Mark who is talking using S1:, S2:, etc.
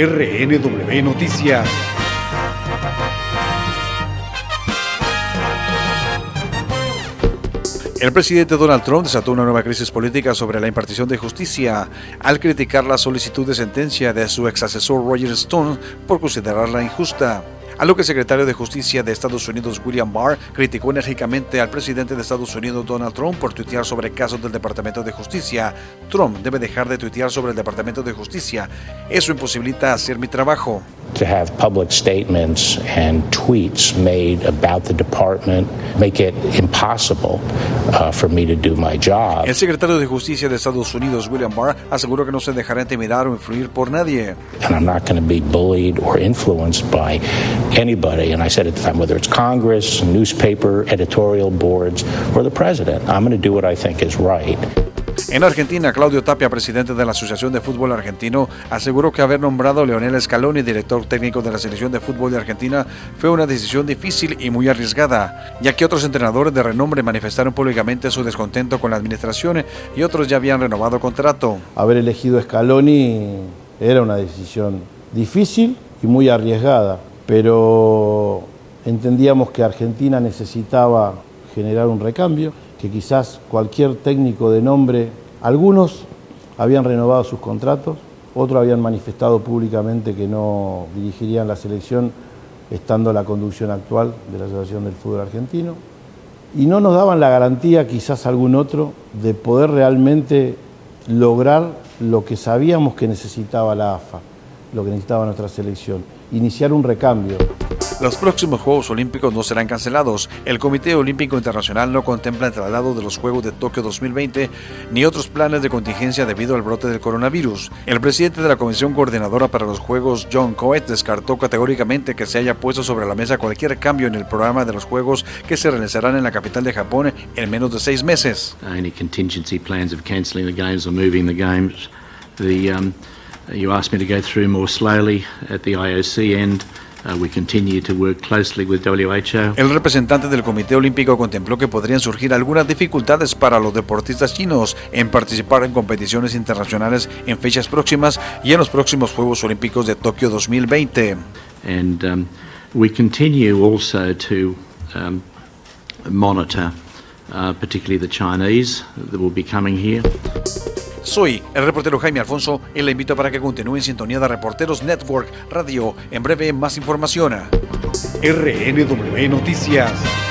S1: RNW Noticias. El presidente Donald Trump desató una nueva crisis política sobre la impartición de justicia al criticar la solicitud de sentencia de su ex asesor Roger Stone por considerarla injusta a lo que el secretario de Justicia de Estados Unidos William Barr criticó enérgicamente al presidente de Estados Unidos Donald Trump por tuitear sobre casos del Departamento de Justicia. Trump debe dejar de tuitear sobre el Departamento de Justicia. Eso imposibilita hacer mi trabajo.
S2: To have public statements and tweets made about the department make it impossible uh, for me to do my job.
S1: El secretario de Justicia de Estados Unidos William Barr aseguró que no se dejará intimidar o influir por nadie.
S2: And I'm not going to be bullied or influenced by anybody, and I said at the time, whether it's Congress, newspaper, editorial boards, or the president, I'm going to do what I think is right.
S1: En Argentina, Claudio Tapia, presidente de la Asociación de Fútbol Argentino, aseguró que haber nombrado a Leonel Scaloni director técnico de la Selección de Fútbol de Argentina fue una decisión difícil y muy arriesgada, ya que otros entrenadores de renombre manifestaron públicamente su descontento con la administración y otros ya habían renovado contrato.
S3: Haber elegido Scaloni era una decisión difícil y muy arriesgada pero entendíamos que Argentina necesitaba generar un recambio, que quizás cualquier técnico de nombre, algunos habían renovado sus contratos, otros habían manifestado públicamente que no dirigirían la selección estando la conducción actual de la Asociación del Fútbol Argentino, y no nos daban la garantía, quizás algún otro, de poder realmente lograr lo que sabíamos que necesitaba la AFA, lo que necesitaba nuestra selección iniciar un recambio.
S1: Los próximos Juegos Olímpicos no serán cancelados. El Comité Olímpico Internacional no contempla el traslado de los Juegos de Tokio 2020 ni otros planes de contingencia debido al brote del coronavirus. El presidente de la Comisión Coordinadora para los Juegos, John Coet, descartó categóricamente que se haya puesto sobre la mesa cualquier cambio en el programa de los Juegos que se realizarán en la capital de Japón en menos de seis meses.
S4: Any contingency plans of cancelling the games or moving the games. The um, You asked me to go through more slowly at the IOC end. Uh, we continue to work closely with WHO.
S1: El representante del Comité Olímpico contempló que podrían surgir algunas dificultades para los deportistas chinos en participar en competiciones internacionales en fechas próximas y en los próximos Juegos Olímpicos de Tokio 2020.
S4: And um, we continue also to um, monitor, uh, particularly the Chinese that will be coming here.
S1: Soy el reportero Jaime Alfonso y le invito para que continúe en sintonía de Reporteros Network Radio. En breve, más información. RNW Noticias.